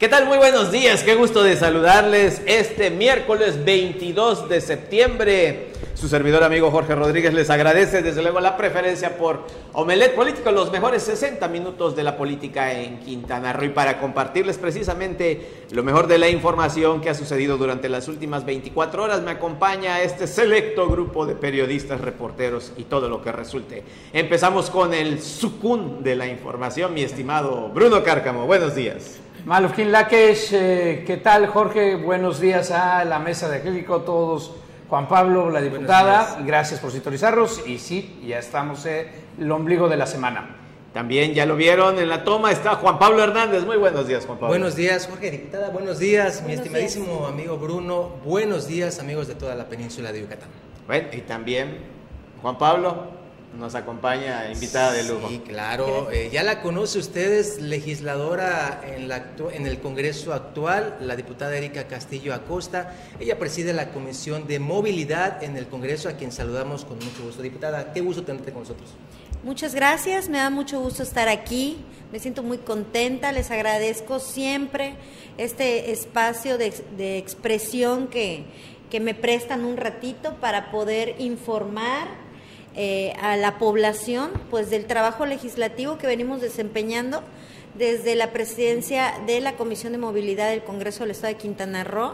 ¿Qué tal? Muy buenos días, qué gusto de saludarles este miércoles 22 de septiembre. Su servidor amigo Jorge Rodríguez les agradece desde luego la preferencia por Omelet Político, los mejores 60 minutos de la política en Quintana Roo y para compartirles precisamente lo mejor de la información que ha sucedido durante las últimas 24 horas me acompaña este selecto grupo de periodistas, reporteros y todo lo que resulte. Empezamos con el sucún de la información, mi estimado Bruno Cárcamo. Buenos días. Malufkin Lakesh, eh, ¿qué tal Jorge? Buenos días a la mesa de Acrílico, todos. Juan Pablo, la diputada, gracias por sintonizarnos y sí, ya estamos en el ombligo de la semana. También ya lo vieron en la toma, está Juan Pablo Hernández. Muy buenos días, Juan Pablo. Buenos días, Jorge, diputada. Buenos días, mi estimadísimo amigo Bruno. Buenos días, amigos de toda la península de Yucatán. Bueno, y también Juan Pablo, nos acompaña invitada de lujo. Sí, claro. Eh, ya la conoce ustedes, legisladora en, la en el Congreso actual, la diputada Erika Castillo Acosta. Ella preside la Comisión de Movilidad en el Congreso, a quien saludamos con mucho gusto. Diputada, qué gusto tenerte con nosotros. Muchas gracias, me da mucho gusto estar aquí, me siento muy contenta, les agradezco siempre este espacio de, de expresión que, que me prestan un ratito para poder informar eh, a la población pues del trabajo legislativo que venimos desempeñando desde la presidencia de la Comisión de Movilidad del Congreso del Estado de Quintana Roo.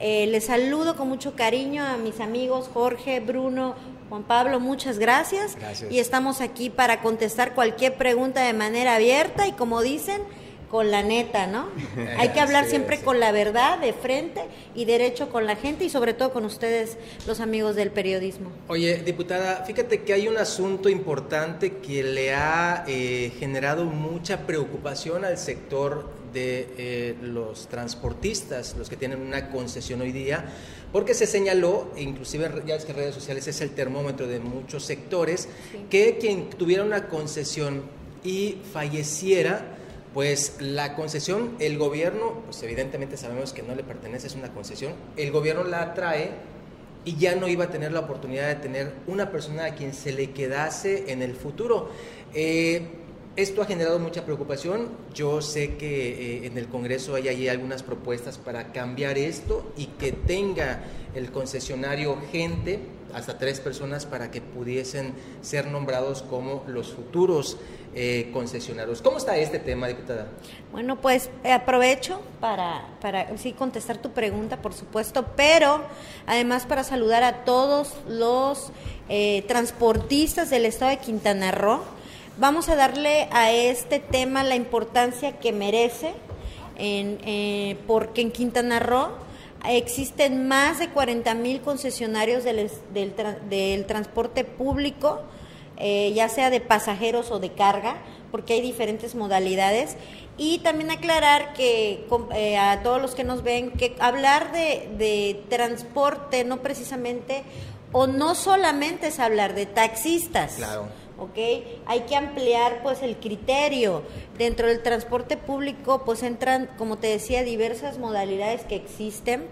Eh, les saludo con mucho cariño a mis amigos Jorge, Bruno, Juan Pablo, muchas gracias. gracias. Y estamos aquí para contestar cualquier pregunta de manera abierta y como dicen, con la neta, ¿no? Hay que hablar siempre con la verdad de frente y derecho con la gente y sobre todo con ustedes, los amigos del periodismo. Oye, diputada, fíjate que hay un asunto importante que le ha eh, generado mucha preocupación al sector de eh, los transportistas, los que tienen una concesión hoy día, porque se señaló, inclusive ya es que redes sociales es el termómetro de muchos sectores, que quien tuviera una concesión y falleciera, pues la concesión, el gobierno, pues evidentemente sabemos que no le pertenece, es una concesión, el gobierno la trae y ya no iba a tener la oportunidad de tener una persona a quien se le quedase en el futuro. Eh, esto ha generado mucha preocupación. Yo sé que eh, en el Congreso hay allí algunas propuestas para cambiar esto y que tenga el concesionario gente, hasta tres personas, para que pudiesen ser nombrados como los futuros eh, concesionarios. ¿Cómo está este tema, diputada? Bueno, pues eh, aprovecho para, para sí contestar tu pregunta, por supuesto, pero además para saludar a todos los eh, transportistas del estado de Quintana Roo. Vamos a darle a este tema la importancia que merece, en, porque en Quintana Roo existen más de 40 mil concesionarios del, del, del transporte público eh, ya sea de pasajeros o de carga, porque hay diferentes modalidades. Y también aclarar que eh, a todos los que nos ven, que hablar de, de transporte no precisamente o no solamente es hablar de taxistas. Claro. ¿Ok? Hay que ampliar pues el criterio. Dentro del transporte público pues entran, como te decía, diversas modalidades que existen.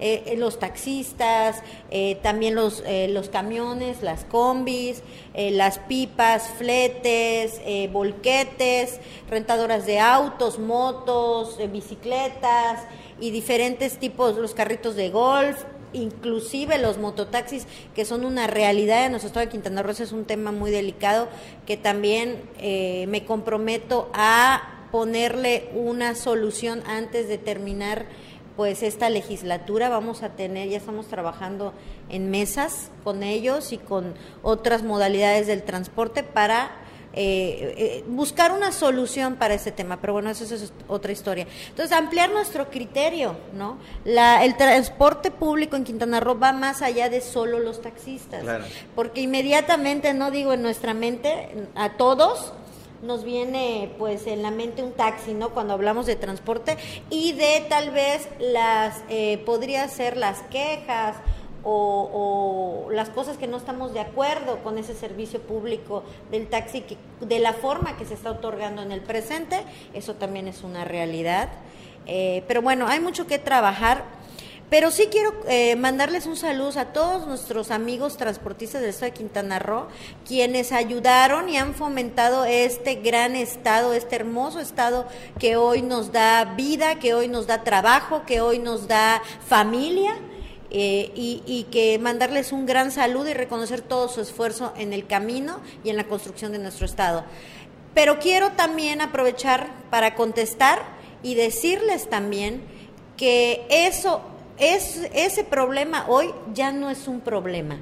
Eh, eh, los taxistas, eh, también los, los camiones, las combis, las pipas, fletes, volquetes, rentadoras de autos, motos, bicicletas y diferentes tipos, los carritos de golf, inclusive los mototaxis, que son una realidad en nuestro estado de Quintana Roo, es un tema muy delicado que también me comprometo a ponerle una solución antes de terminar pues esta legislatura. Vamos a tener, ya estamos trabajando en mesas con ellos y con otras modalidades del transporte para eh, eh, buscar una solución para ese tema, pero bueno, eso, es otra historia. Entonces, ampliar nuestro criterio, ¿no? La, el transporte público en Quintana Roo va más allá de solo los taxistas, porque inmediatamente, no digo en nuestra mente, a todos, nos viene pues en la mente un taxi, ¿no? Cuando hablamos de transporte y de tal vez las, eh, podría ser las quejas o, las cosas que no estamos de acuerdo con ese servicio público del taxi, que, de la forma que se está otorgando en el presente, eso también es una realidad. Eh, pero bueno, hay mucho que trabajar Pero sí quiero eh, mandarles un saludo a todos nuestros amigos transportistas del estado de Quintana Roo, quienes ayudaron y han fomentado este gran estado, este hermoso estado que hoy nos da vida, que hoy nos da trabajo, que hoy nos da familia. Eh, y, y, que mandarles un gran saludo y reconocer todo su esfuerzo en el camino y en la construcción de nuestro Estado. Pero quiero también aprovechar para contestar y decirles también que eso es, ese problema hoy ya no es un problema.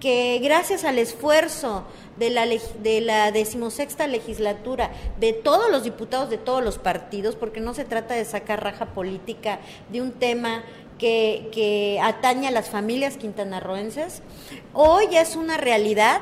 Que gracias al esfuerzo de la, de la decimosexta legislatura, de todos los diputados de todos los partidos, porque no se trata de sacar raja política de un tema que, atañe a las familias quintanarroenses, hoy ya es una realidad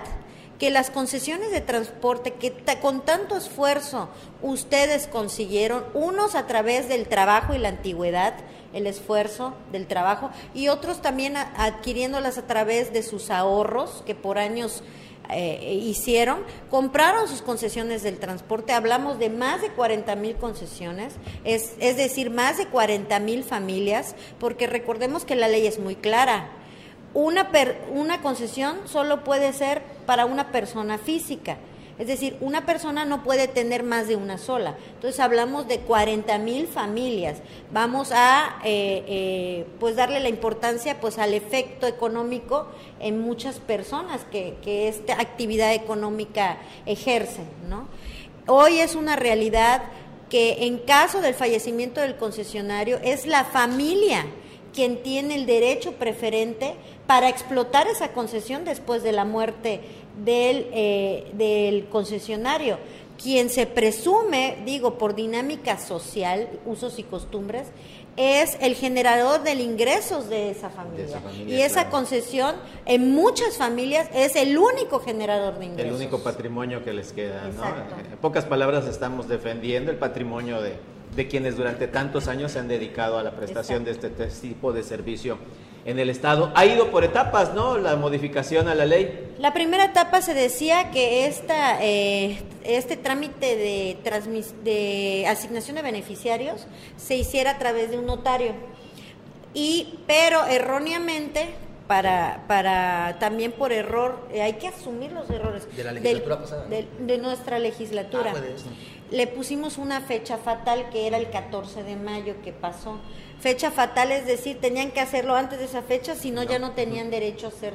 que las concesiones de transporte que con tanto esfuerzo ustedes consiguieron, unos a través del trabajo y la antigüedad, el esfuerzo del trabajo, y otros también adquiriéndolas a través de sus ahorros que por años eh, hicieron, compraron sus concesiones del transporte, hablamos de más de 40 mil concesiones, es, es decir, más de 40 mil familias, porque recordemos que la ley es muy clara. Una, per, una concesión solo puede ser para una persona física. Es decir, una persona no puede tener más de una sola. Entonces hablamos de 40 mil familias. Vamos a eh, eh, pues darle la importancia pues al efecto económico en muchas personas que, que esta actividad económica ejercen. ¿no? Hoy es una realidad que en caso del fallecimiento del concesionario es la familia quien tiene el derecho preferente para explotar esa concesión después de la muerte del, eh, del concesionario. Quien se presume, digo, por dinámica social, usos y costumbres, es el generador del ingresos de esa familia. y esa concesión en muchas familias es el único generador de ingresos. El único patrimonio que les queda. ¿no? En pocas palabras estamos defendiendo el patrimonio de, de quienes durante tantos años se han dedicado a la prestación de este, este tipo de servicio en el Estado. Ha ido por etapas, ¿no? La modificación a la ley. La primera etapa se decía que esta, eh, este trámite de, de asignación de beneficiarios se hiciera a través de un notario. Y, pero erróneamente, para, para también por error, eh, hay que asumir los errores. De la legislatura pasada. De, nuestra legislatura. Ah, Le pusimos una fecha fatal que era el 14 de mayo que pasó. Fecha fatal es decir, tenían que hacerlo antes de esa fecha, si no, ya no tenían derecho a hacer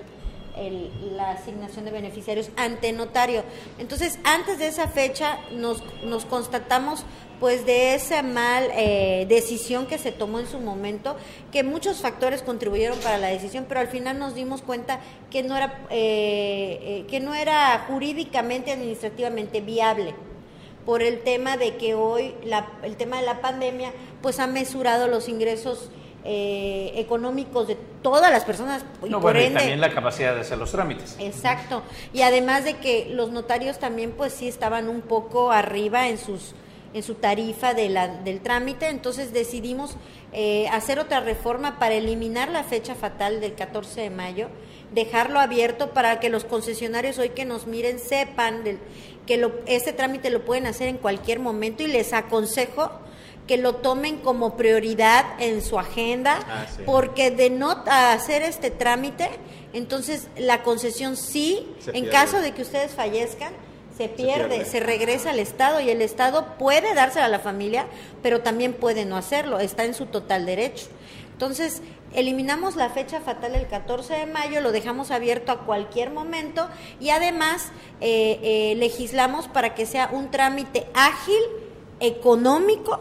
la asignación de beneficiarios ante notario. Entonces, antes de esa fecha nos, nos constatamos pues de esa mal eh, decisión que se tomó en su momento, que muchos factores contribuyeron para la decisión, pero al final nos dimos cuenta que no era, eh, eh, que no era jurídicamente, administrativamente viable por el tema de que hoy la, el tema de la pandemia pues ha mesurado los ingresos eh, económicos de todas las personas y por ende, también la capacidad de hacer los trámites. Exacto. Y además de que los notarios también pues sí estaban un poco arriba en sus en su tarifa de la, del trámite, entonces decidimos eh, hacer otra reforma para eliminar la fecha fatal del 14 de mayo, dejarlo abierto para que los concesionarios hoy que nos miren sepan del, que lo, este trámite lo pueden hacer en cualquier momento y les aconsejo que lo tomen como prioridad en su agenda, ah, porque de no hacer este trámite, entonces la concesión sí, en caso de que ustedes fallezcan, se pierde, se regresa al Estado y el Estado puede dársela a la familia, pero también puede no hacerlo, está en su total derecho. Entonces, eliminamos la fecha fatal el 14 de mayo, lo dejamos abierto a cualquier momento y además eh, eh, legislamos para que sea un trámite ágil, económico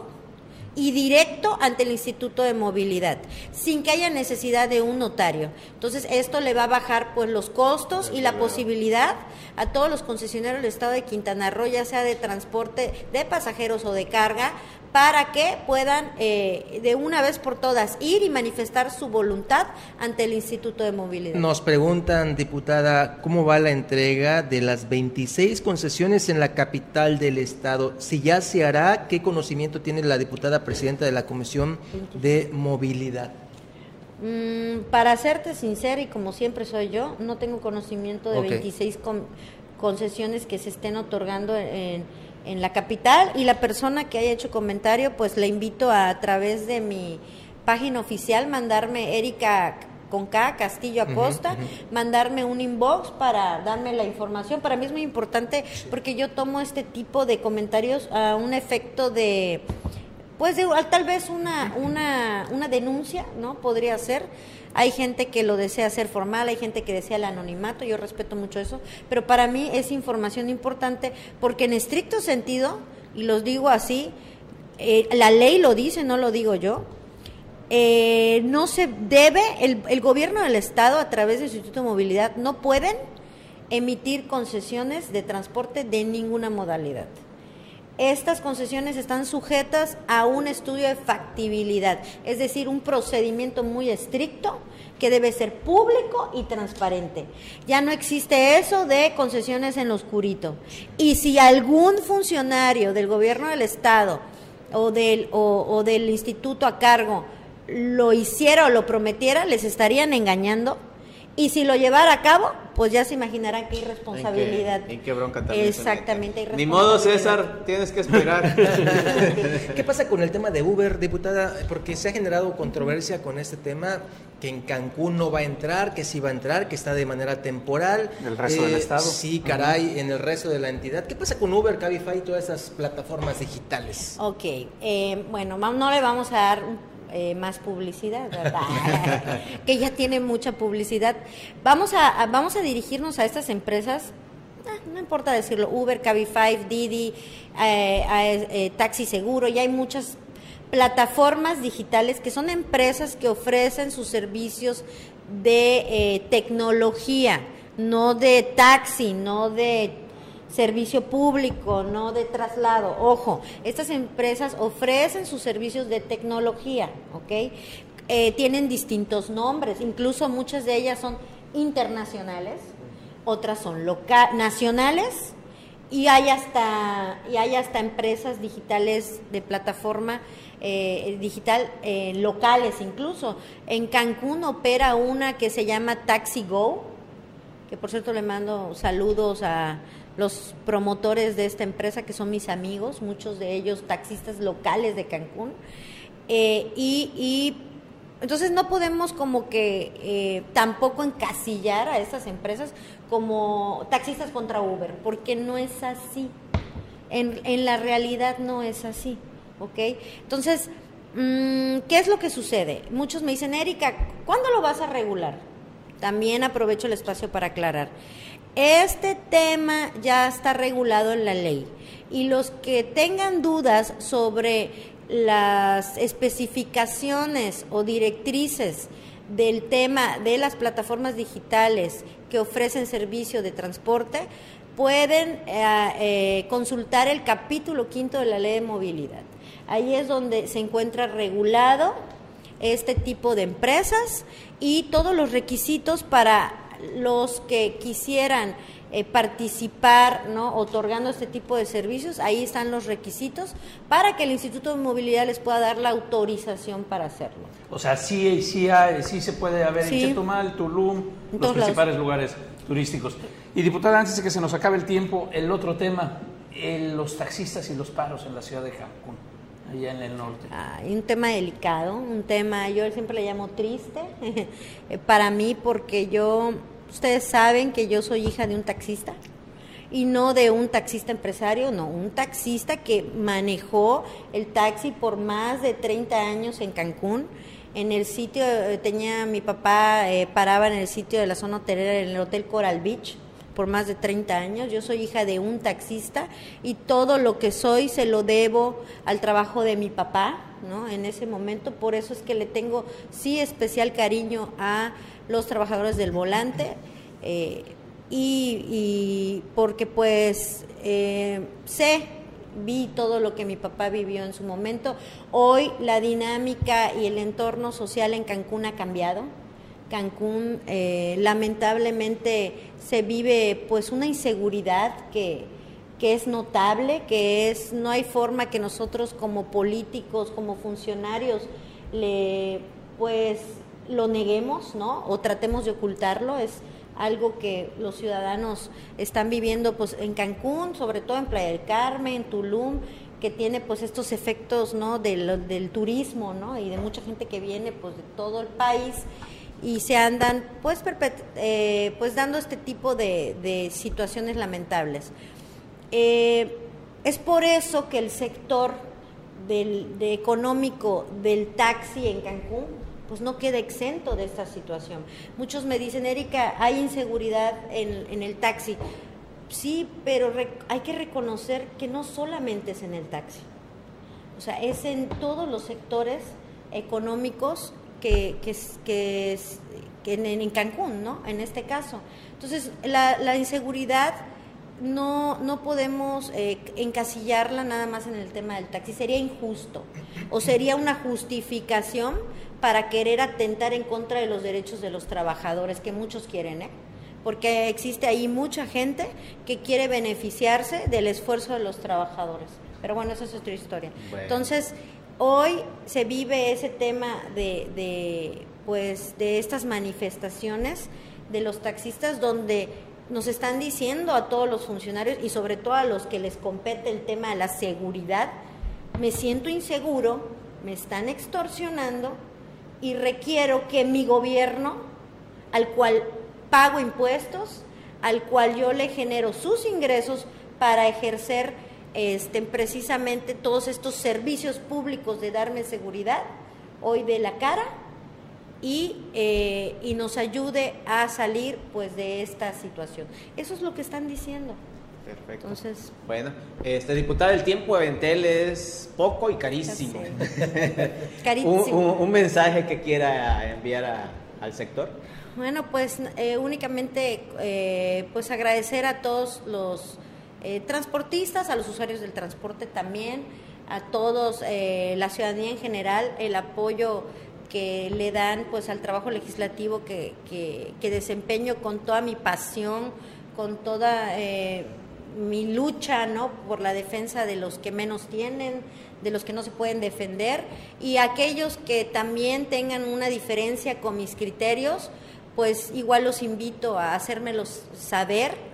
y directo ante el Instituto de Movilidad, sin que haya necesidad de un notario. Entonces, esto le va a bajar pues los costos y la posibilidad a todos los concesionarios del estado de Quintana Roo, ya sea de transporte de pasajeros o de carga, para que puedan eh, de una vez por todas ir y manifestar su voluntad ante el Instituto de Movilidad. Nos preguntan, diputada, ¿cómo va la entrega de las 26 concesiones en la capital del Estado? Si ya se hará, ¿qué conocimiento tiene la diputada presidenta de la Comisión de Movilidad? Mm, para serte sincera y como siempre soy yo, no tengo conocimiento de 26 concesiones que se estén otorgando en en la capital y la persona que haya hecho comentario, pues le invito a, a través de mi página oficial, mandarme Erika con K, Castillo Acosta, mandarme un inbox para darme la información. Para mí es muy importante porque yo tomo este tipo de comentarios a un efecto de, pues de, tal vez una, una, una denuncia, ¿no? Podría ser. Hay gente que lo desea hacer formal, hay gente que desea el anonimato, yo respeto mucho eso, pero para mí es información importante porque en estricto sentido, y los digo así, eh, la ley lo dice, no lo digo yo, eh, no se debe, el, el, gobierno del Estado a través del Instituto de Movilidad no pueden emitir concesiones de transporte de ninguna modalidad. Estas concesiones están sujetas a un estudio de factibilidad, es decir, un procedimiento muy estricto que debe ser público y transparente. Ya no existe eso de concesiones en lo oscurito. Y si algún funcionario del gobierno del Estado o del, o, o del instituto a cargo lo hiciera o lo prometiera, les estarían engañando. Y si lo llevara a cabo, pues ya se imaginarán qué irresponsabilidad. ¿En qué, bronca también Exactamente. Ni modo, César, tienes que esperar. ¿Qué pasa con el tema de Uber, diputada? Porque se ha generado controversia con este tema, que en Cancún no va a entrar, que sí va a entrar, que está de manera temporal. ¿El resto del estado? Sí, caray, en el resto de la entidad. ¿Qué pasa con Uber, Cabify y todas esas plataformas digitales? Ok, eh, bueno, no le vamos a dar eh, más publicidad, ¿verdad? que ya tiene mucha publicidad. Vamos a, vamos a dirigirnos a estas empresas, ah, no importa decirlo, Uber, Cabify, Didi, eh, eh, Taxi Seguro, ya hay muchas plataformas digitales que son empresas que ofrecen sus servicios de tecnología, no de taxi, no de servicio público, no de traslado. Ojo, estas empresas ofrecen sus servicios de tecnología, ¿ok? Eh, tienen distintos nombres, incluso muchas de ellas son internacionales, otras son nacionales y hay hasta y hay hasta empresas digitales de plataforma eh, digital eh, locales incluso. En Cancún opera una que se llama Taxi Go, que por cierto le mando saludos a los promotores de esta empresa, que son mis amigos, muchos de ellos taxistas locales de Cancún. Eh, y, entonces no podemos como que eh, tampoco encasillar a estas empresas como taxistas contra Uber, porque no es así. En, en la realidad no es así, ¿ok? Entonces, mm, ¿qué es lo que sucede? Muchos me dicen, Erika, ¿cuándo lo vas a regular? También aprovecho el espacio para aclarar. Este tema ya está regulado en la ley y los que tengan dudas sobre las especificaciones o directrices del tema de las plataformas digitales que ofrecen servicio de transporte, pueden eh, eh, consultar el capítulo quinto de la ley de movilidad. Ahí es donde se encuentra regulado este tipo de empresas y todos los requisitos para los que quisieran eh, participar, ¿no? Otorgando este tipo de servicios, ahí están los requisitos para que el Instituto de Movilidad les pueda dar la autorización para hacerlo. O sea, sí, sí, sí se puede haber en Chetumal, Tulum, los principales lugares turísticos. Y diputada, antes de que se nos acabe el tiempo, el otro tema, los taxistas y los paros en la ciudad de Cancún allá en el norte? Un tema delicado, un tema, yo siempre le llamo triste, para mí porque yo, ustedes saben que yo soy hija de un taxista y no de un taxista empresario, no, un taxista que manejó el taxi por más de 30 años en Cancún. En el sitio, eh, tenía mi papá, eh, paraba en el sitio de la zona hotelera, en el Hotel Coral Beach, por más de 30 años. Yo soy hija de un taxista y todo lo que soy se lo debo al trabajo de mi papá, ¿no? En ese momento, por eso es que le tengo sí especial cariño a los trabajadores del volante eh, y, porque pues eh, sé vi todo lo que mi papá vivió en su momento. Hoy la dinámica y el entorno social en Cancún ha cambiado Cancún eh, lamentablemente se vive pues una inseguridad que, que es notable, que es no hay forma que nosotros como políticos, como funcionarios le pues lo neguemos, ¿no? O tratemos de ocultarlo, es algo que los ciudadanos están viviendo pues en Cancún, sobre todo en Playa del Carmen, en Tulum, que tiene pues estos efectos ¿no? del, del turismo ¿no? y de mucha gente que viene pues de todo el país y se andan pues, eh, pues dando este tipo de, situaciones lamentables. Eh, es por eso que el sector del, de económico del taxi en Cancún pues no queda exento de esta situación. Muchos me dicen, Erika, hay inseguridad en, en el taxi. Sí, pero hay que reconocer que no solamente es en el taxi. O sea, es en todos los sectores económicos que, que, que, que en, en, Cancún, ¿no? En este caso. Entonces, la, la inseguridad no, no podemos eh, encasillarla nada más en el tema del taxi. Sería injusto o sería una justificación para querer atentar en contra de los derechos de los trabajadores, que muchos quieren, ¿eh? porque existe ahí mucha gente que quiere beneficiarse del esfuerzo de los trabajadores. Pero bueno, esa es otra historia. Entonces, hoy se vive ese tema de, pues, de estas manifestaciones de los taxistas donde nos están diciendo a todos los funcionarios y sobre todo a los que les compete el tema de la seguridad, me siento inseguro, me están extorsionando y requiero que mi gobierno, al cual pago impuestos, al cual yo le genero sus ingresos para ejercer este, precisamente todos estos servicios públicos de darme seguridad, hoy de la cara y, eh, y nos ayude a salir pues de esta situación. Eso es lo que están diciendo. Perfecto. Entonces, bueno, este diputado, el tiempo de Ventel es poco y carísimo. carísimo. un, mensaje que quiera enviar al sector. Bueno, pues eh, únicamente eh, pues agradecer a todos los eh, transportistas, a los usuarios del transporte también, a todos, la ciudadanía en general, el apoyo que le dan pues al trabajo legislativo que, desempeño con toda mi pasión, con toda mi lucha ¿no? por la defensa de los que menos tienen, de los que no se pueden defender y aquellos que también tengan una diferencia con mis criterios, pues igual los invito a hacérmelos saber.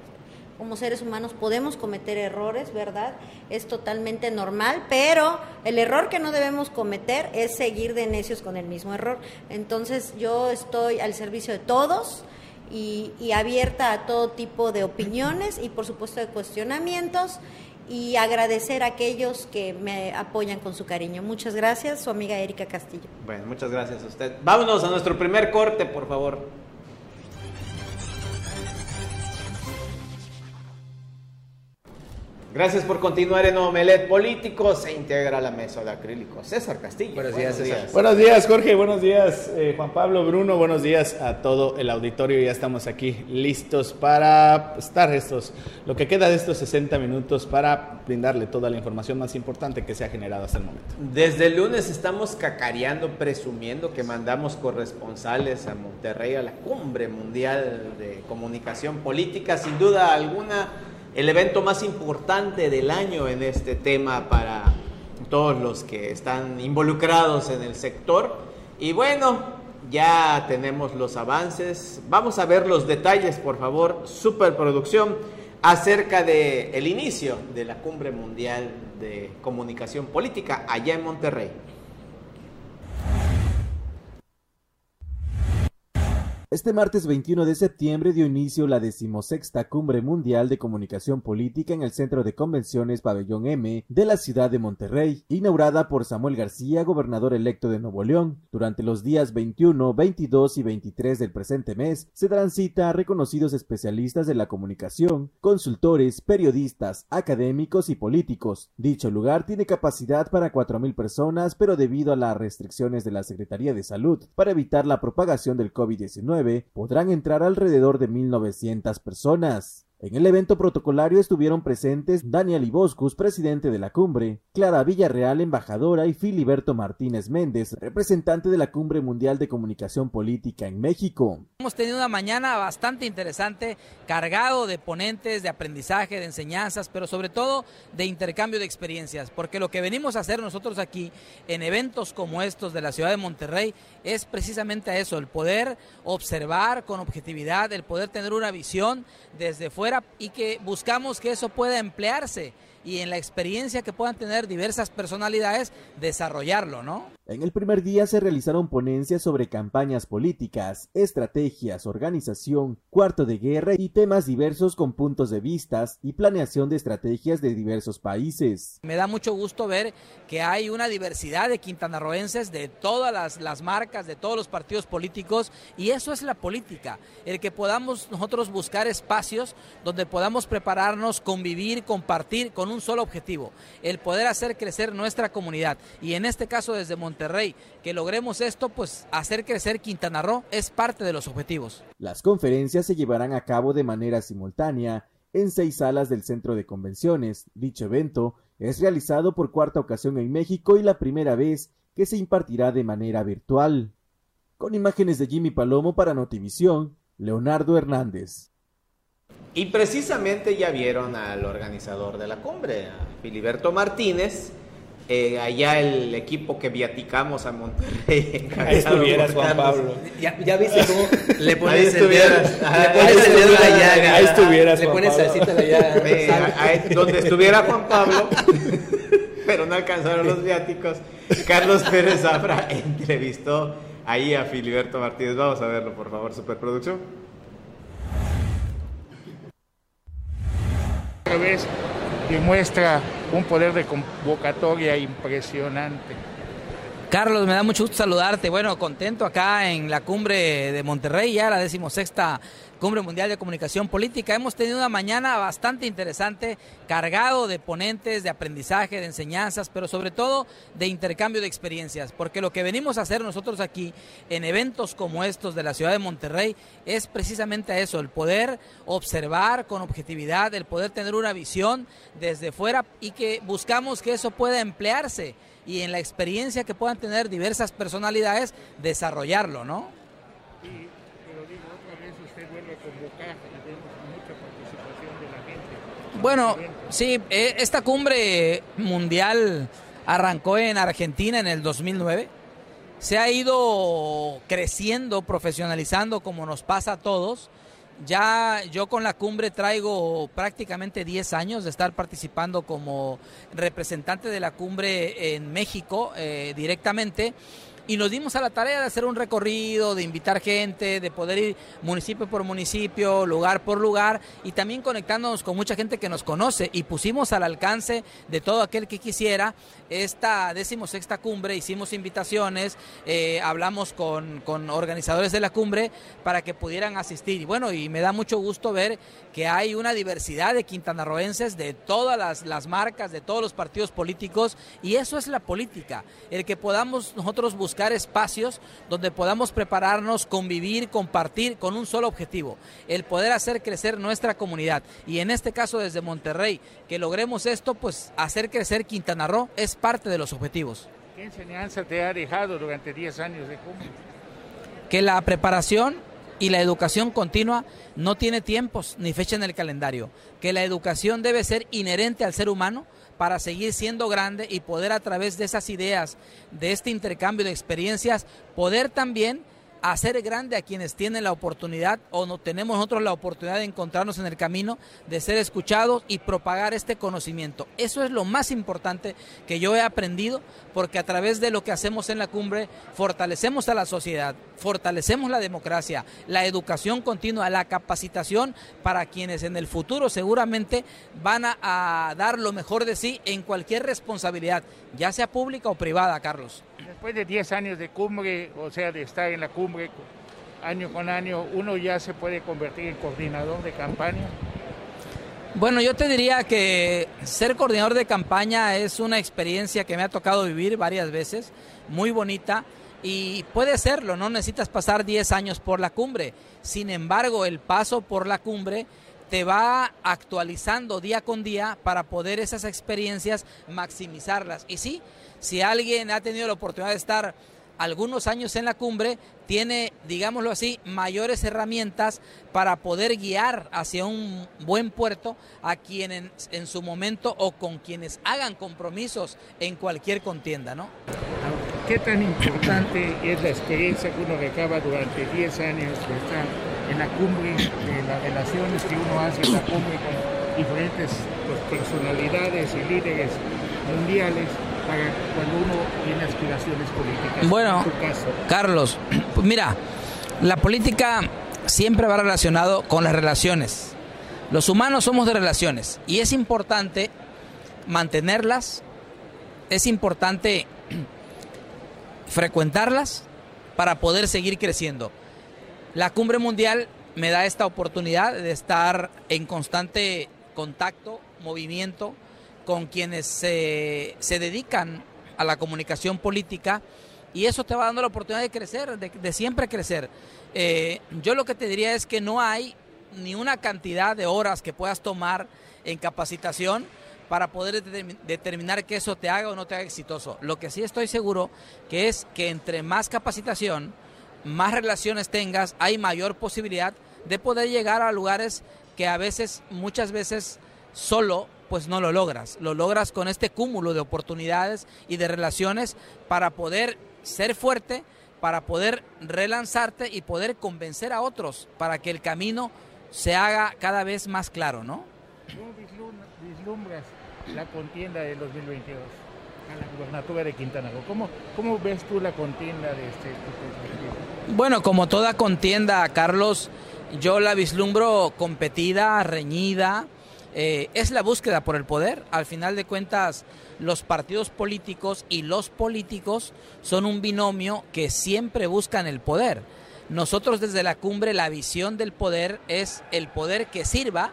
Como seres humanos podemos cometer errores, ¿verdad? Es totalmente normal, pero el error que no debemos cometer es seguir de necios con el mismo error. Entonces yo estoy al servicio de todos y, abierta a todo tipo de opiniones y por supuesto de cuestionamientos y agradecer a aquellos que me apoyan con su cariño. Muchas gracias, su amiga Erika Castillo. Bueno, muchas gracias a usted. Vámonos a nuestro primer corte, por favor. Gracias por continuar en Omelet Político. Se integra a la mesa de acrílico. César Castillo. Buenos días, César. Buenos días, Jorge. Buenos días, eh, Juan Pablo, Bruno. Buenos días a todo el auditorio. Ya estamos aquí listos para estar estos, lo que queda de estos 60 minutos para brindarle toda la información más importante que se ha generado hasta el momento. Desde el lunes estamos cacareando, presumiendo que mandamos corresponsales a Monterrey a la cumbre mundial de comunicación política. Sin duda alguna el evento más importante del año en este tema para todos los que están involucrados en el sector. Y bueno, ya tenemos los avances. Vamos a ver los detalles, por favor, superproducción, acerca del el inicio de la Cumbre Mundial de Comunicación Política allá en Monterrey. Este martes 21 de septiembre dio inicio la decimosexta Cumbre Mundial de Comunicación Política en el Centro de Convenciones Pabellón M de la ciudad de Monterrey, inaugurada por Samuel García, gobernador electo de Nuevo León. Durante los días 21, 22 y 23 del presente mes, se darán cita a reconocidos especialistas de la comunicación, consultores, periodistas, académicos y políticos. Dicho lugar tiene capacidad para 4.000 personas, pero debido a las restricciones de la Secretaría de Salud para evitar la propagación del COVID-19, podrán entrar alrededor de 1.900 personas. En el evento protocolario estuvieron presentes Daniel Iboscus, presidente de la cumbre, Clara Villarreal, embajadora, y Filiberto Martínez Méndez, representante de la Cumbre Mundial de Comunicación Política en México. Hemos tenido una mañana bastante interesante, cargado de ponentes, de aprendizaje, de enseñanzas, pero sobre todo de intercambio de experiencias, porque lo que venimos a hacer nosotros aquí en eventos como estos de la ciudad de Monterrey es precisamente eso, el poder observar con objetividad, el poder tener una visión desde fuera y que buscamos que eso pueda emplearse y en la experiencia que puedan tener diversas personalidades, desarrollarlo, ¿no? En el primer día se realizaron ponencias sobre campañas políticas, estrategias, organización, cuarto de guerra y temas diversos con puntos de vistas y planeación de estrategias de diversos países. Me da mucho gusto ver que hay una diversidad de quintanarroenses de todas las, las marcas, de todos los partidos políticos y eso es la política, el que podamos nosotros buscar espacios donde podamos prepararnos, convivir, compartir con un solo objetivo, el poder hacer crecer nuestra comunidad y en este caso desde Monterrey Monterrey. Que logremos esto, pues hacer crecer Quintana Roo es parte de los objetivos. Las conferencias se llevarán a cabo de manera simultánea en seis salas del centro de convenciones. Dicho evento es realizado por cuarta ocasión en México y la primera vez que se impartirá de manera virtual. Con imágenes de Jimmy Palomo para Notivisión, Leonardo Hernández. Y precisamente ya vieron al organizador de la cumbre, a Filiberto Martínez, eh, allá el equipo que viaticamos a Monterrey. Ahí estuvieras, Juan Pablo. Ya, ya viste cómo le pones el dedo, le pones el dedo a la llaga. Ahí estuvieras, Le pones salsita a la llaga. Eh, ahí- donde estuviera Juan Pablo, pero no alcanzaron los viáticos. Carlos Pérez Zafra entrevistó ahí a Filiberto Martínez. Vamos a verlo, por favor, superproducción. Vez demuestra un poder de convocatoria impresionante. Carlos, me da mucho gusto saludarte. Bueno, contento acá en la cumbre de Monterrey, ya la decimosexta Cumbre Mundial de Comunicación Política. Hemos tenido una mañana bastante interesante, cargado de ponentes, de aprendizaje, de enseñanzas, pero sobre todo de intercambio de experiencias, porque lo que venimos a hacer nosotros aquí en eventos como estos de la ciudad de Monterrey es precisamente eso, el poder observar con objetividad, el poder tener una visión desde fuera y que buscamos que eso pueda emplearse y en la experiencia que puedan tener diversas personalidades, desarrollarlo, ¿no? Y, pero digo, otra vez usted vuelve a convocar y vemos mucha participación de la gente. Bueno, sí, eh, esta cumbre mundial arrancó en Argentina en el 2009. Se ha ido creciendo, profesionalizando como nos pasa a todos. Ya yo con la cumbre traigo prácticamente 10 años de estar participando como representante de la cumbre en México eh, directamente y nos dimos a la tarea de hacer un recorrido, de invitar gente, de poder ir municipio por municipio, lugar por lugar y también conectándonos con mucha gente que nos conoce y pusimos al alcance de todo aquel que quisiera esta decimosexta cumbre, hicimos invitaciones, eh, hablamos con, con organizadores de la cumbre para que pudieran asistir. Y bueno, y me da mucho gusto ver que hay una diversidad de quintanarroenses de todas las, las marcas, de todos los partidos políticos y eso es la política, el que podamos nosotros buscar espacios donde podamos prepararnos, convivir, compartir con un solo objetivo, el poder hacer crecer nuestra comunidad. Y en este caso desde Monterrey, que logremos esto, pues hacer crecer Quintana Roo es parte de los objetivos. ¿Qué enseñanza te ha dejado durante 10 años de cumbre? Que la preparación y la educación continua no tiene tiempos ni fecha en el calendario, que la educación debe ser inherente al ser humano para seguir siendo grande y poder a través de esas ideas, de este intercambio de experiencias, poder también hacer grande a quienes tienen la oportunidad o no tenemos nosotros la oportunidad de encontrarnos en el camino, de ser escuchados y propagar este conocimiento. Eso es lo más importante que yo he aprendido porque a través de lo que hacemos en la cumbre fortalecemos a la sociedad, fortalecemos la democracia, la educación continua, la capacitación para quienes en el futuro seguramente van a, a dar lo mejor de sí en cualquier responsabilidad, ya sea pública o privada, Carlos. Después de 10 años de cumbre, o sea, de estar en la cumbre año con año, uno ya se puede convertir en coordinador de campaña. Bueno, yo te diría que ser coordinador de campaña es una experiencia que me ha tocado vivir varias veces, muy bonita, y puede serlo, no necesitas pasar 10 años por la cumbre. Sin embargo, el paso por la cumbre te va actualizando día con día para poder esas experiencias maximizarlas. Y sí, si alguien ha tenido la oportunidad de estar algunos años en la cumbre, tiene, digámoslo así, mayores herramientas para poder guiar hacia un buen puerto a quienes en, su momento o con quienes hagan compromisos en cualquier contienda, ¿no? ¿Qué tan importante es la experiencia que uno recaba durante 10 años de estar en la cumbre, de las relaciones que uno hace en la cumbre con diferentes personalidades y líderes mundiales para cuando uno tiene aspiraciones políticas. Bueno, caso. Carlos, pues mira, la política siempre va relacionado con las relaciones. Los humanos somos de relaciones y es importante mantenerlas, es importante frecuentarlas para poder seguir creciendo. La cumbre mundial me da esta oportunidad de estar en constante contacto, movimiento con quienes se, se dedican a la comunicación política y eso te va dando la oportunidad de crecer, de, de siempre crecer. Eh, yo lo que te diría es que no hay ni una cantidad de horas que puedas tomar en capacitación para poder determin- determinar que eso te haga o no te haga exitoso. Lo que sí estoy seguro que es que entre más capacitación, más relaciones tengas, hay mayor posibilidad de poder llegar a lugares que a veces, muchas veces, solo pues no lo logras. Lo logras con este cúmulo de oportunidades y de relaciones para poder ser fuerte, para poder relanzarte y poder convencer a otros para que el camino se haga cada vez más claro, ¿no? ¿Cómo vislum- vislumbras la contienda de 2022 a la de Quintana Roo? ¿Cómo, cómo ves tú la contienda de este Bueno, como toda contienda, Carlos, yo la vislumbro competida, reñida. eh, es la búsqueda por el poder. Al final de cuentas, los partidos políticos y los políticos son un binomio que siempre buscan el poder. Nosotros desde la cumbre la visión del poder es el poder que sirva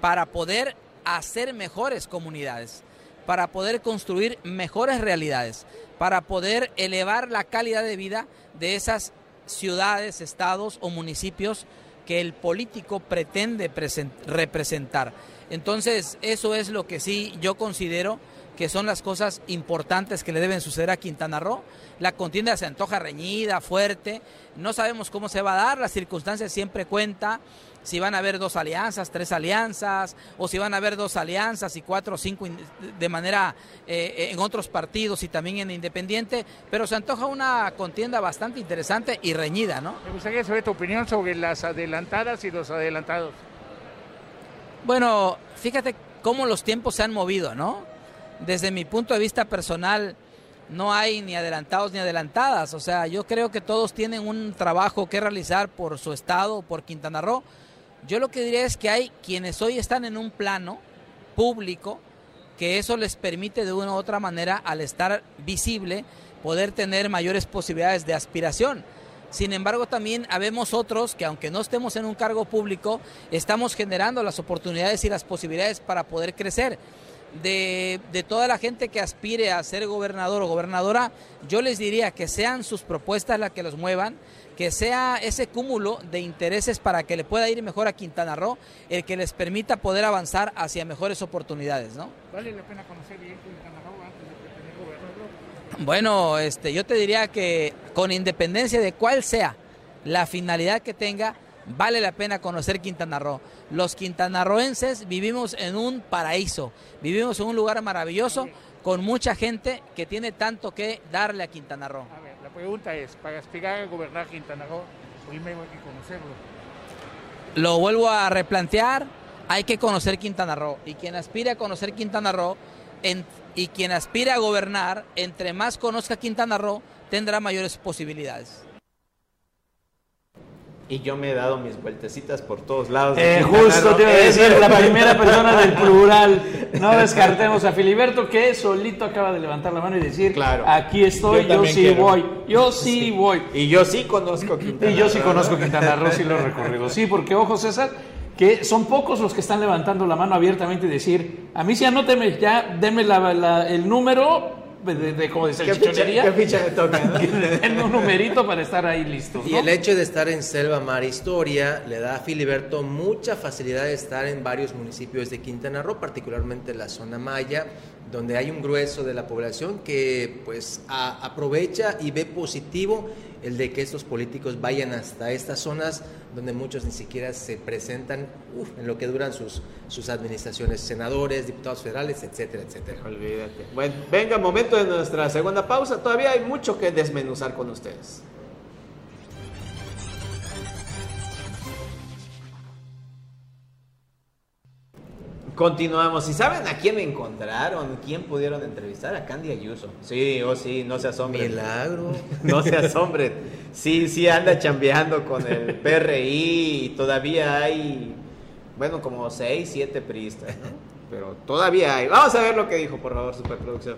para poder hacer mejores comunidades, para poder construir mejores realidades, para poder elevar la calidad de vida de esas ciudades, estados o municipios que el político pretende presen- representar. Entonces, eso es lo que sí yo considero que son las cosas importantes que le deben suceder a Quintana Roo. La contienda se antoja reñida, fuerte, no sabemos cómo se va a dar, las circunstancias siempre cuenta, si van a haber dos alianzas, tres alianzas, o si van a haber dos alianzas y cuatro o cinco in- de manera eh, en otros partidos y también en Independiente, pero se antoja una contienda bastante interesante y reñida, ¿no? Me gustaría saber tu opinión sobre las adelantadas y los adelantados. Bueno, fíjate cómo los tiempos se han movido, ¿no? Desde mi punto de vista personal, no hay ni adelantados ni adelantadas. O sea, yo creo que todos tienen un trabajo que realizar por su estado, por Quintana Roo. Yo lo que diría es que hay quienes hoy están en un plano público que eso les permite de una u otra manera, al estar visible, poder tener mayores posibilidades de aspiración. Sin embargo, también habemos otros que aunque no estemos en un cargo público, estamos generando las oportunidades y las posibilidades para poder crecer. De, de toda la gente que aspire a ser gobernador o gobernadora, yo les diría que sean sus propuestas las que los muevan, que sea ese cúmulo de intereses para que le pueda ir mejor a Quintana Roo, el que les permita poder avanzar hacia mejores oportunidades, ¿no? ¿Vale la pena conocer bien Quintana Roo antes de tener gobernador? Bueno, este, yo te diría que con independencia de cuál sea la finalidad que tenga, vale la pena conocer Quintana Roo. Los quintanarroenses vivimos en un paraíso, vivimos en un lugar maravilloso con mucha gente que tiene tanto que darle a Quintana Roo. Pregunta es, para aspirar a gobernar Quintana Roo, primero hay que conocerlo. Lo vuelvo a replantear, hay que conocer Quintana Roo y quien aspire a conocer Quintana Roo y quien aspire a gobernar, entre más conozca Quintana Roo, tendrá mayores posibilidades. Y yo me he dado mis vueltecitas por todos lados. Eh, justo te iba a decir, la primera persona del plural. No descartemos a Filiberto, que solito acaba de levantar la mano y decir: Claro. Aquí estoy, Yo sí quiero. voy. Yo sí, voy. Y yo sí conozco Quintana Y yo sí conozco Quintana Roo, sí lo he recorrido. Sí, porque ojo, César, que son pocos los que están levantando la mano abiertamente y decir: A mí sí, anóteme ya, deme la- la- el número de, de, de como dice ¿Qué ficha, chichonería. qué ficha me toca? no? Denme un numerito para estar ahí listos. Y el hecho de estar en Selva Mar Historia le da a Filiberto mucha facilidad de estar en varios municipios de Quintana Roo, particularmente la zona maya, donde hay un grueso de la población que pues aprovecha y ve positivo el de que estos políticos vayan hasta estas zonas donde muchos ni siquiera se presentan uf, en lo que duran sus, sus administraciones, senadores, diputados federales, etcétera, etcétera. Olvídate. Bueno, venga, momento de nuestra segunda pausa. Todavía hay mucho que desmenuzar con ustedes. Continuamos. ¿Y saben a quién encontraron? ¿Quién pudieron entrevistar? A Candy Ayuso. Sí, oh sí, no se asombren. Milagro. No se asombren. Sí, sí anda chambeando con el PRI y todavía hay, bueno, como seis, siete priistas, ¿no? Pero todavía hay. Vamos a ver lo que dijo, por favor, superproducción.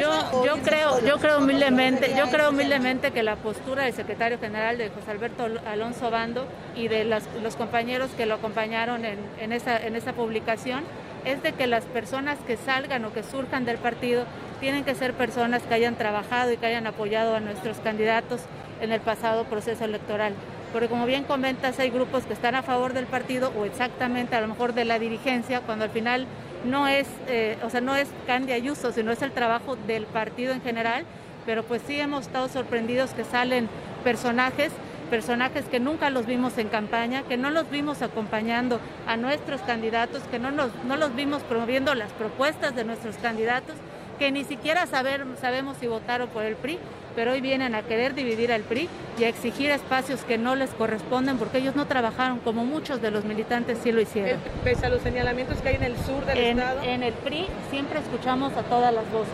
Yo, yo creo, yo creo humildemente, yo creo humildemente que la postura del secretario general de José Alberto Alonso Bando y de las- los compañeros que lo acompañaron en, en esa, en esa publicación es de que las personas que salgan o que surjan del partido tienen que ser personas que hayan trabajado y que hayan apoyado a nuestros candidatos en el pasado proceso electoral. Porque como bien comentas, hay grupos que están a favor del partido o exactamente a lo mejor de la dirigencia, cuando al final no es, eh, o sea, no es Candy Ayuso, sino es el trabajo del partido en general, pero pues sí hemos estado sorprendidos que salen personajes, personajes que nunca los vimos en campaña, que no los vimos acompañando a nuestros candidatos, que no, no los vimos promoviendo las propuestas de nuestros candidatos, que ni siquiera saber, sabemos si votaron por el PRI, pero hoy vienen a querer dividir al PRI y a exigir espacios que no les corresponden porque ellos no trabajaron como muchos de los militantes sí lo hicieron. Eh, Pese a los señalamientos que hay en el sur del En, estado. en el PRI siempre escuchamos a todas las voces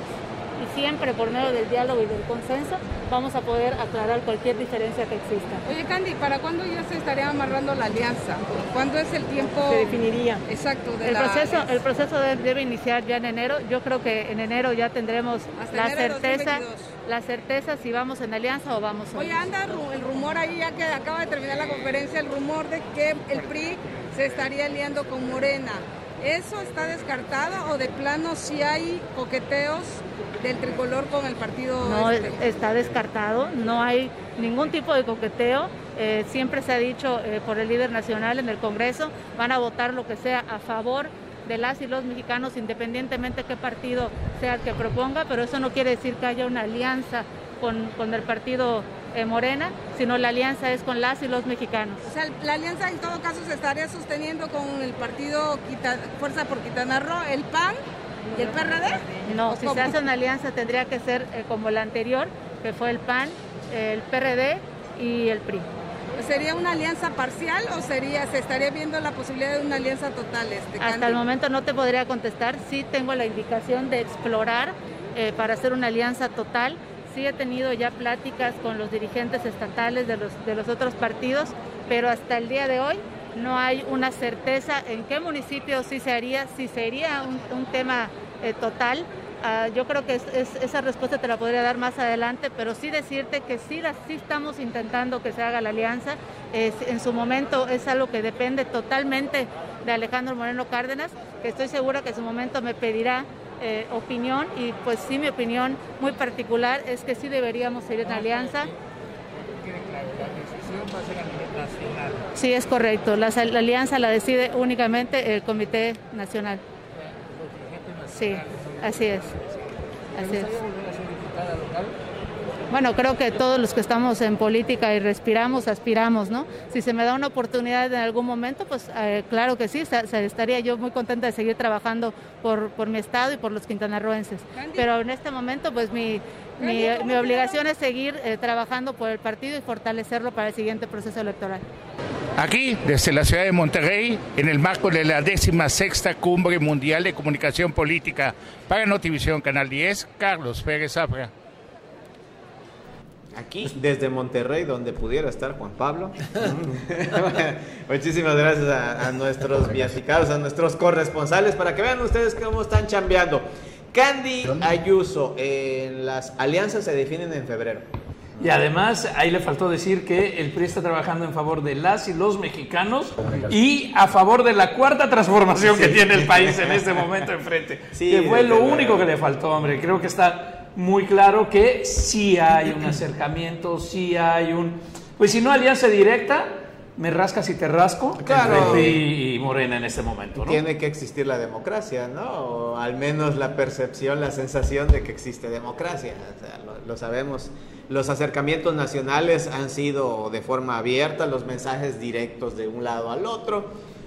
y siempre por medio del diálogo y del consenso vamos a poder aclarar cualquier diferencia que exista. Oye, Candy, ¿para cuándo ya se estaría amarrando la alianza? ¿Cuándo es el tiempo Se definiría. exacto de El la proceso, alianza? el proceso de- debe iniciar ya en enero. Yo creo que en enero ya tendremos Hasta la enero certeza, 2022. La certeza si vamos en alianza o vamos Oye, solos. anda ru- el rumor ahí, ya que acaba de terminar la conferencia, el rumor de que el PRI se estaría aliando con Morena. ¿Eso está descartado o de plano si hay coqueteos del tricolor con el partido No este? está descartado, no hay ningún tipo de coqueteo. Eh, siempre se ha dicho eh, por el líder nacional en el Congreso, van a votar lo que sea a favor de las y los mexicanos, independientemente qué partido sea el que proponga, pero eso no quiere decir que haya una alianza con, con el partido eh, Morena, sino la alianza es con las y los mexicanos. O sea, la alianza en todo caso se estaría sosteniendo con el partido Quita- Fuerza por Quintana Roo, el PAN y el PRD. No, ¿O si cómo? se hace una alianza tendría que ser eh, como la anterior, que fue el PAN, el PRD y el PRI. ¿Sería una alianza parcial o sería se estaría viendo la posibilidad de una alianza total? Este, Hasta Candy? el momento no te podría contestar, sí tengo la indicación de explorar eh, para hacer una alianza total. Sí he tenido ya pláticas con los dirigentes estatales de los, de los otros partidos, pero hasta el día de hoy no hay una certeza en qué municipio sí se haría, si sería un, un tema eh, total. Ah, yo creo que es- es- esa respuesta te la podría dar más adelante, pero sí decirte que sí, la- sí estamos intentando que se haga la alianza. Es- en su momento es algo que depende totalmente de Alejandro Moreno Cárdenas, que estoy segura que en su momento me pedirá eh, opinión y pues sí mi opinión muy particular es que sí deberíamos ir en alianza. Sí, es correcto. La, la alianza la decide únicamente el Comité Nacional. Sí, así es. Así es. Bueno, creo que todos los que estamos en política y respiramos, aspiramos, ¿no? Si se me da una oportunidad en algún momento, pues eh, claro que sí, se- estaría yo muy contenta de seguir trabajando por, por mi estado y por los quintanarroenses. Pero en este momento, pues mi, mi, mi obligación es seguir eh, trabajando por el partido y fortalecerlo para el siguiente proceso electoral. Aquí, desde la ciudad de Monterrey, en el marco de la décima sexta Cumbre Mundial de Comunicación Política para Notivisión Canal 10, Carlos Pérez Zafra. Aquí, desde Monterrey, donde pudiera estar Juan Pablo. Muchísimas gracias a, a nuestros viaficados, a nuestros corresponsales, para que vean ustedes cómo están chambeando. Candy Ayuso, en las alianzas se definen en febrero. Y además, ahí le faltó decir que el PRI está trabajando en favor de las y los mexicanos y a favor de la cuarta transformación que tiene el país en este momento enfrente. Sí, que fue lo único que le faltó, hombre. Creo que está muy claro que sí hay un acercamiento, sí hay un... Pues si no alianza directa, me rascas y te rasco Claro. y Morena en este momento, ¿no? Tiene que existir la democracia, ¿no? O al menos la percepción, la sensación de que existe democracia. O sea, lo, lo sabemos. Los acercamientos nacionales han sido de forma abierta, los mensajes directos de un lado al otro.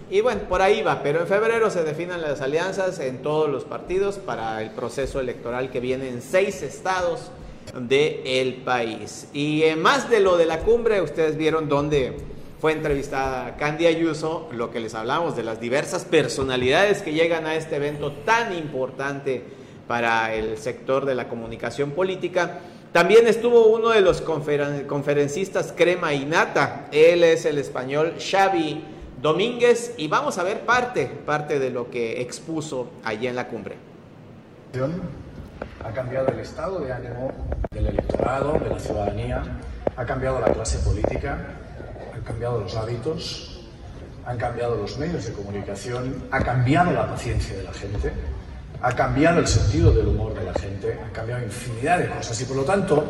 Y bueno, por ahí va, pero en febrero se definen las alianzas en todos los partidos para el proceso electoral que viene en seis estados del país. Y más de lo de la cumbre, ustedes vieron dónde fue entrevistada Candy Ayuso, lo que les hablamos de las diversas personalidades que llegan a este evento tan importante para el sector de la comunicación política. También estuvo uno de los conferencistas crema y nata, él es el español Xavi Domínguez y vamos a ver parte, parte de lo que expuso allí en la cumbre. Ha cambiado el estado de ánimo del electorado, de la ciudadanía, ha cambiado la clase política, han cambiado los hábitos, han cambiado los medios de comunicación, ha cambiado la paciencia de la gente, ha cambiado el sentido del humor de la gente, ha cambiado infinidad de cosas y por lo tanto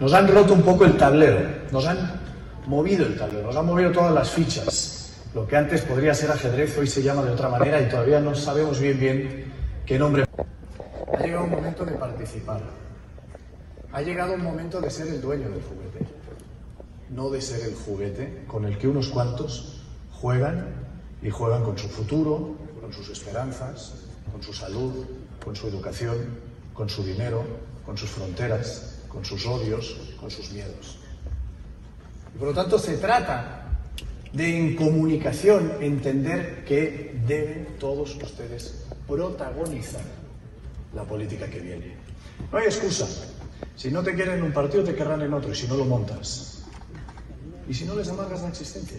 nos han roto un poco el tablero, nos han movido el tablero, nos han movido todas las fichas. Lo que antes podría ser ajedrez hoy se llama de otra manera y todavía no sabemos bien bien qué nombre. Ha llegado un momento de participar. Ha llegado un momento de ser el dueño del juguete, no de ser el juguete con el que unos cuantos juegan y juegan con su futuro, con sus esperanzas, con su salud, con su educación, con su dinero, con sus fronteras, con sus odios, con sus miedos. Y por lo tanto se trata de en comunicación entender que deben todos ustedes protagonizar la política que viene. No hay excusa. Si no te quieren en un partido, te querrán en otro, y si no lo montas. Y si no les amargas la existencia.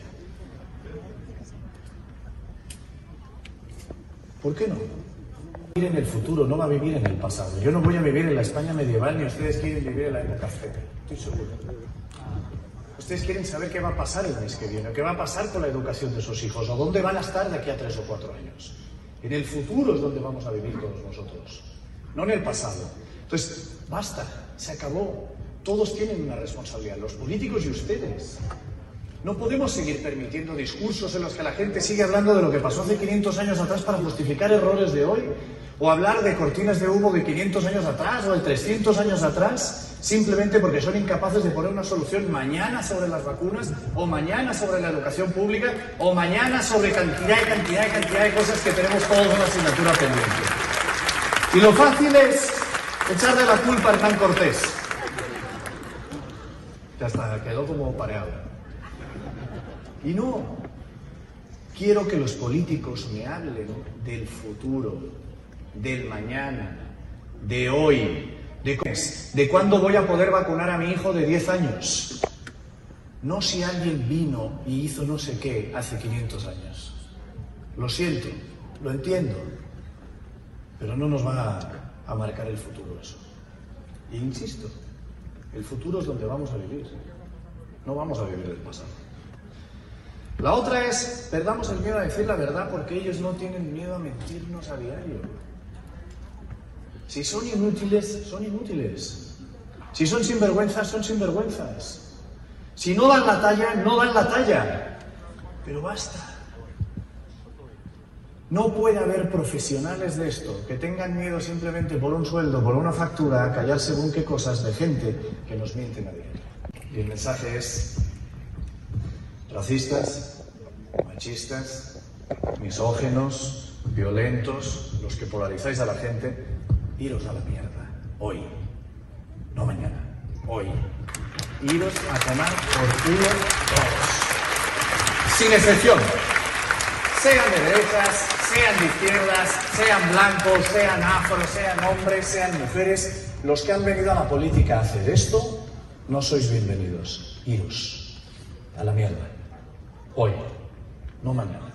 ¿Por qué no? Vivir en el futuro, no va a vivir en el pasado. Yo no voy a vivir en la España medieval, ni ustedes quieren vivir en la época azteca. Estoy seguro. Ustedes quieren saber qué va a pasar el mes que viene, qué va a pasar con la educación de sus hijos, o dónde van a estar de aquí a tres o cuatro años. En el futuro es donde vamos a vivir todos nosotros, no en el pasado. Entonces, basta, se acabó. Todos tienen una responsabilidad, los políticos y ustedes. No podemos seguir permitiendo discursos en los que la gente sigue hablando de lo que pasó hace 500 años atrás para justificar errores de hoy o hablar de cortinas de humo de 500 años atrás o de 300 años atrás, simplemente porque son incapaces de poner una solución mañana sobre las vacunas, o mañana sobre la educación pública, o mañana sobre cantidad y cantidad y cantidad de cosas que tenemos todos una asignatura pendiente. Y lo fácil es echarle la culpa al tan cortés. Ya está, quedó como pareado. Y no, quiero que los políticos me hablen del futuro, del mañana, de hoy, de, de cuándo voy a poder vacunar a mi hijo de 10 años. No si alguien vino y hizo no sé qué hace 500 años. Lo siento, lo entiendo, pero no nos va a, a marcar el futuro eso. E insisto, el futuro es donde vamos a vivir, no vamos a vivir el pasado. La otra es, perdamos el miedo a decir la verdad porque ellos no tienen miedo a mentirnos a diario. Si son inútiles, son inútiles. Si son sinvergüenzas, son sinvergüenzas. Si no dan la talla, no dan la talla. Pero basta. No puede haber profesionales de esto que tengan miedo simplemente por un sueldo, por una factura, a callar según qué cosas de gente que nos mienten a diario. Y el mensaje es, racistas, machistas, misógenos, violentos, los que polarizáis a la gente, iros a la mierda. Hoy. No mañana. Hoy. Iros a tomar por culo todos. Sin excepción. Sean de derechas, sean de izquierdas, sean blancos, sean afro, sean hombres, sean mujeres. Los que han venido a la política a hacer esto, no sois bienvenidos. Iros. A la mierda. Hoy. No mañana.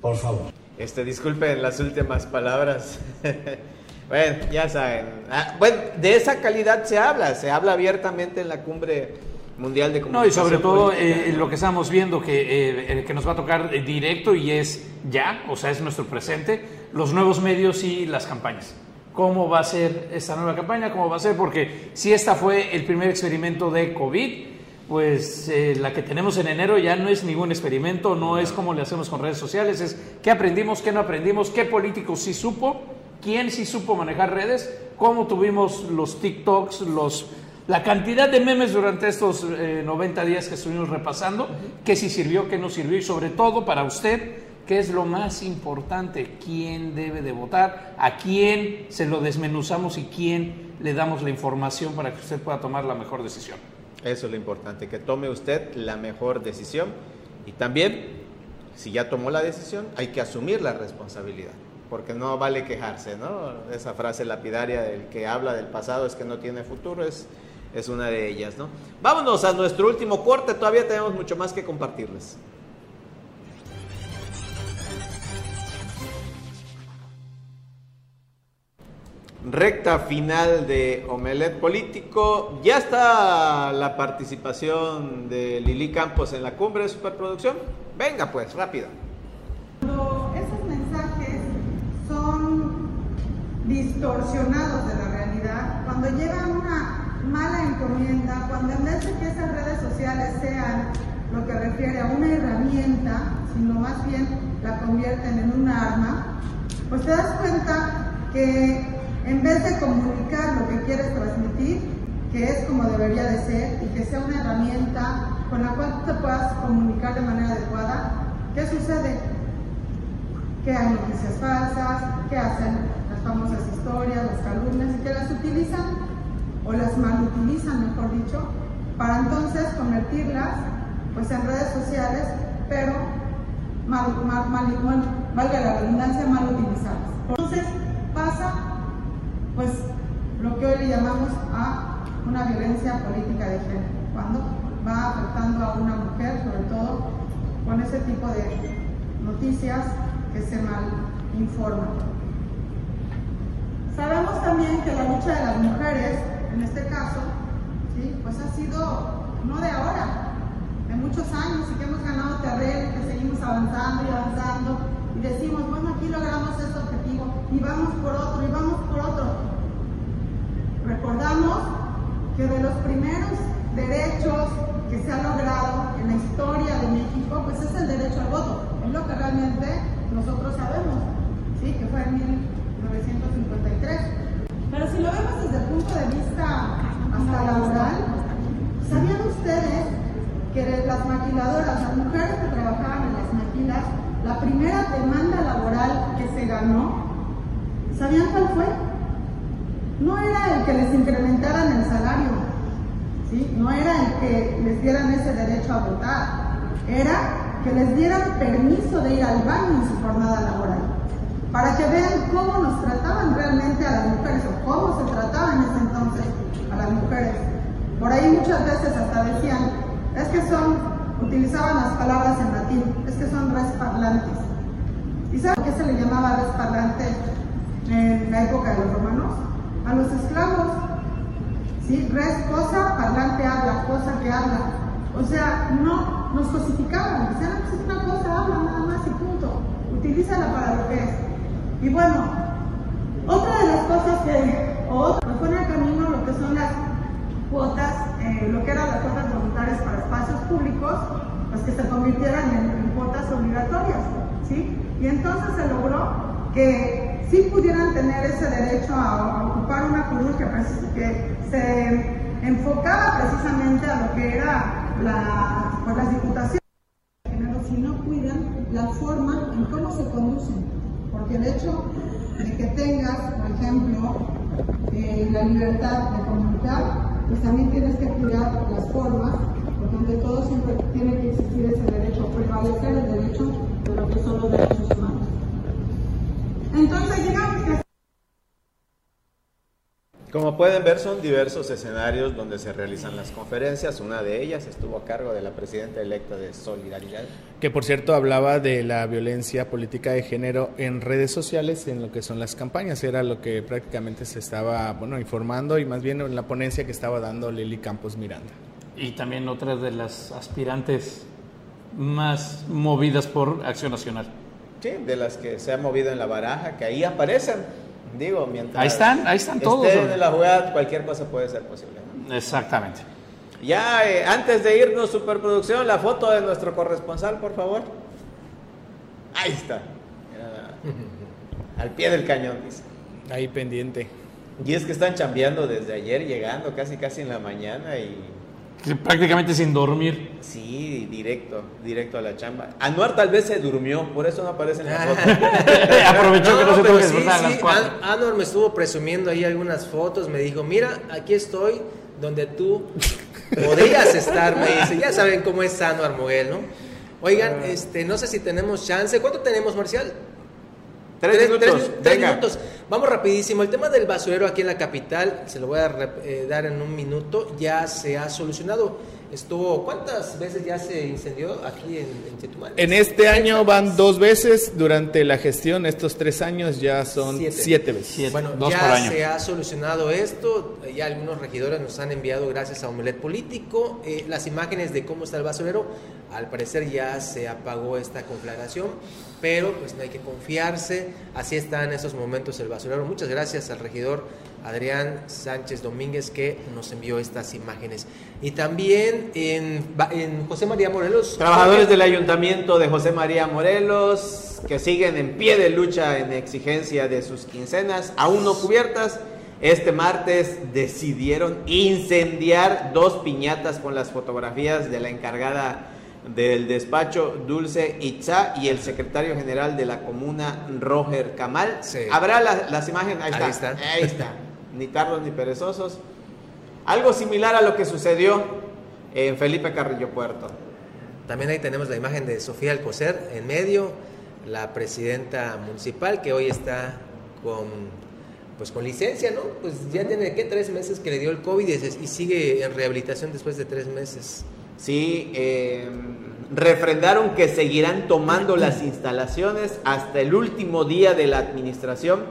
Por favor. Este, disculpen las últimas palabras. Bueno, ya saben. Ah, bueno, de esa calidad se habla, se habla abiertamente en la cumbre mundial de comunicación. No, y sobre todo eh, lo que estamos viendo que, eh, que nos va a tocar directo y es ya, o sea, es nuestro presente, los nuevos medios y las campañas. ¿Cómo va a ser esta nueva campaña? ¿Cómo va a ser? Porque si esta fue el primer experimento de COVID, pues eh, la que tenemos en enero ya no es ningún experimento, no es como le hacemos con redes sociales, es qué aprendimos, qué no aprendimos, qué político sí supo quién sí supo manejar redes, cómo tuvimos los TikToks, los, la cantidad de memes durante estos 90 eh, días que estuvimos repasando, qué sí sirvió, qué no sirvió y sobre todo para usted, qué es lo más importante, quién debe de votar, a quién se lo desmenuzamos y quién le damos la información para que usted pueda tomar la mejor decisión. Eso es lo importante, que tome usted la mejor decisión. Y también, si ya tomó la decisión, hay que asumir la responsabilidad, porque no vale quejarse, ¿no? Esa frase lapidaria del que habla del pasado es que no tiene futuro es, es una de ellas, ¿no? Vámonos a nuestro último corte, todavía tenemos mucho más que compartirles. recta final de Omelet Político. Ya está la participación de Lili Campos en la cumbre de superproducción. Venga pues, rápido. Cuando esos mensajes son distorsionados de la realidad, cuando llega una mala encomienda, cuando en vez de que esas redes sociales sean lo que refiere a una herramienta, sino más bien la convierten en un arma, pues te das cuenta que en vez de comunicar lo que quieres transmitir, que es como debería de ser y que sea una herramienta con la cual te puedas comunicar de manera adecuada, ¿qué sucede? Que hay noticias falsas, que hacen famosas historias, las calumnias y que las utilizan o las malutilizan, mejor dicho, para entonces convertirlas pues en redes sociales, pero mal, valga la redundancia, mal utilizadas. Entonces pasa pues lo que hoy le llamamos a una violencia política de género, cuando va afectando a una mujer, sobre todo con ese tipo de noticias que se mal informan. Sabemos también que la lucha de las mujeres, en este caso, pues ha sido no de ahora, de muchos años y que hemos ganado terreno, que seguimos avanzando y avanzando y decimos, bueno, aquí logramos ese objetivo y vamos por otro y vamos por otro. Recordamos que de los primeros derechos que se ha logrado en la historia de México, pues es el derecho al voto. Es lo que realmente nosotros sabemos, ¿sí? que fue en 1953. Pero si lo vemos desde el punto de vista hasta laboral, ¿sabían ustedes que las maquiladoras, las mujeres que trabajaban en las maquilas, la primera demanda laboral que se ganó, ¿sabían cuál fue? No era el que les incrementaran el salario, ¿sí? no era el que les dieran ese derecho a votar, era que les dieran permiso de ir al baño en su jornada laboral, para que vean cómo nos trataban realmente a las mujeres o cómo se trataba en ese entonces a las mujeres. Por ahí muchas veces hasta decían, es que son utilizaban las palabras en latín, es que son res parlantes. ¿Y saben qué se le llamaba res parlante en la época de los romanos? A los esclavos. ¿Sí? Res cosa, parlante habla, cosa que habla. O sea, no nos cosificaban, decían, pues es una cosa, habla nada más y punto. Utilízala para lo que es. Y bueno, otra de las cosas que, o nos pone al camino lo que son las cuotas, eh, lo que eran las cuotas voluntarias para espacios públicos, pues que se convirtieran en, cuotas obligatorias, ¿sí? Y entonces se logró que sí pudieran tener ese derecho a, a ocupar una curul que, se enfocaba precisamente a lo que era pues, las diputaciones, si no cuidan la forma en cómo se conducen, porque el hecho de que tengas, por ejemplo, eh, la libertad de comunicar, pues también tienes que cuidar las formas, porque ante todo siempre tiene que existir ese derecho, prevalecer el derecho de lo que son los derechos humanos. Entonces, digamos que Como pueden ver, son diversos escenarios donde se realizan las conferencias. Una de ellas estuvo a cargo de la presidenta electa de Solidaridad. Que por cierto hablaba de la violencia política de género en redes sociales, en lo que son las campañas. Era lo que prácticamente se estaba bueno, informando y más bien en la ponencia que estaba dando Lili Campos Miranda. Y también otra de las aspirantes más movidas por Acción Nacional. Sí, de las que se ha movido en la baraja, que ahí aparecen. Digo, mientras ahí están, ahí están todos. en la jugada, cualquier cosa puede ser posible. ¿no? Exactamente. Ya, eh, antes de irnos, superproducción, la foto de nuestro corresponsal, por favor. Ahí está. Al pie del cañón, dice. Ahí pendiente. Y es que están chambeando desde ayer, llegando casi casi en la mañana y Prácticamente sin dormir. Sí, directo, directo a la chamba. Anuar tal vez se durmió, por eso no aparece en la foto. Aprovechó que no se pero tuvo que sí, despertar a sí, las cuatro. An- Anwar me estuvo presumiendo ahí algunas fotos, me dijo, mira, aquí estoy donde tú podrías estar, me dice. Ya saben cómo es sano Armoguel, ¿no? Oigan, este, no sé si tenemos chance. ¿Cuánto tenemos, Marcial? Tres minutos, tres venga. minutos. Vamos rapidísimo. El tema del basurero aquí en la capital, se lo voy a eh, dar en un minuto, ya se ha solucionado. Estuvo, ¿cuántas veces ya se incendió aquí en, en Chetumal? En este año van dos veces, durante la gestión, estos tres años ya son siete, veces. Bueno, ya se ha solucionado esto. Ya algunos regidores nos han enviado, gracias a Omelet Político, eh, las imágenes de cómo está el basurero. Al parecer ya se apagó esta conflagración, pero pues no hay que confiarse. Así está en esos momentos el basurero. Muchas gracias al regidor Adrián Sánchez Domínguez que nos envió estas imágenes. Y también en José María Morelos. Trabajadores del Ayuntamiento de José María Morelos que siguen en pie de lucha en exigencia de sus quincenas, aún no cubiertas. Este martes decidieron incendiar dos piñatas con las fotografías de la encargada del despacho Dulce Itza y el secretario general de la comuna Roger Camal. Habrá la- las imágenes, ahí está, Ahí está. ahí está. Ni tardos ni perezosos. Algo similar a lo que sucedió en Felipe Carrillo Puerto. También ahí tenemos la imagen de Sofía Alcocer en medio, la presidenta municipal que hoy está con pues con licencia, ¿no? Pues ya tiene ¿qué? tres meses que le dio el COVID y sigue en rehabilitación después de tres meses. Sí, eh, refrendaron que seguirán tomando las instalaciones hasta el último día de la administración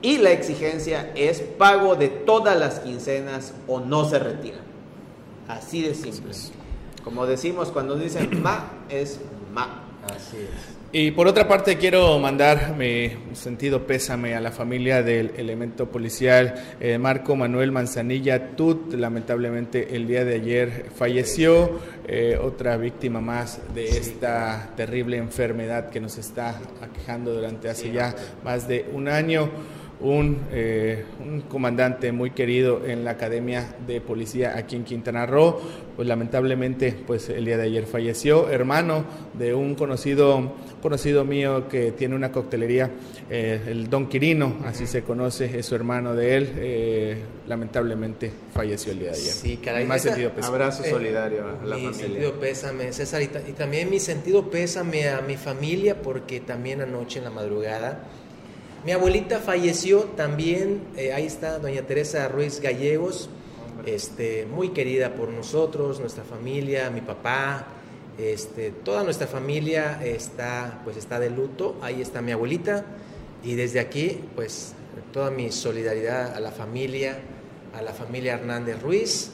y la exigencia es pago de todas las quincenas o no se retiran. Así de simple. Como decimos cuando dicen ma, es ma. Así es. Y por otra parte quiero mandar mi sentido pésame a la familia del elemento policial eh, Marco Manuel Manzanilla Tut. Lamentablemente el día de ayer falleció, eh, otra víctima más de esta terrible enfermedad que nos está aquejando durante hace ya más de un año. Un, eh, un comandante muy querido en la Academia de Policía aquí en Quintana Roo, pues lamentablemente pues el día de ayer falleció, hermano de un conocido, conocido mío que tiene una coctelería, eh, el Don Quirino, así se conoce, es su hermano de él, eh, lamentablemente falleció el día de ayer. Sí, caray. Más Esa- sentido pésame. Abrazo Eh, solidario a la mi familia. sentido pésame, César, y, y también mi sentido pésame a mi familia porque también anoche en la madrugada mi abuelita falleció también, eh, ahí está doña Teresa Ruiz Gallegos, este, muy querida por nosotros, nuestra familia, mi papá, este, toda nuestra familia está, pues está de luto, ahí está mi abuelita y desde aquí pues toda mi solidaridad a la familia, a la familia Hernández Ruiz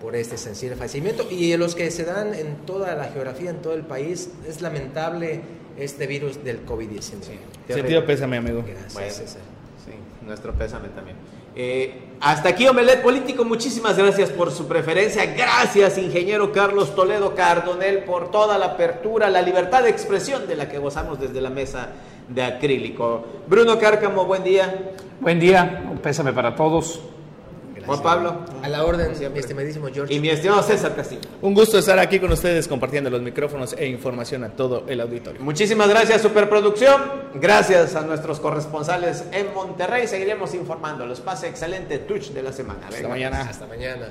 por este sensible fallecimiento. Y los que se dan en toda la geografía, en todo el país, es lamentable este virus del COVID-19. Sentido pésame, amigo. Gracias, Bueno, César. sí, nuestro pésame también. Eh, hasta aquí Omelet Político, muchísimas gracias por su preferencia, gracias ingeniero Carlos Toledo Cardonel por toda la apertura, la libertad de expresión de la que gozamos desde la mesa de acrílico. Bruno Cárcamo, buen día. Buen día, un pésame para todos. Juan Pablo. A la orden, mi estimadísimo George. Y mi estimado César Castillo. Un gusto estar aquí con ustedes compartiendo los micrófonos e información a todo el auditorio. Muchísimas gracias, Superproducción. Gracias a nuestros corresponsales en Monterrey. Seguiremos informándolos. Pase excelente touch de la semana. Hasta Venga. mañana. Hasta mañana.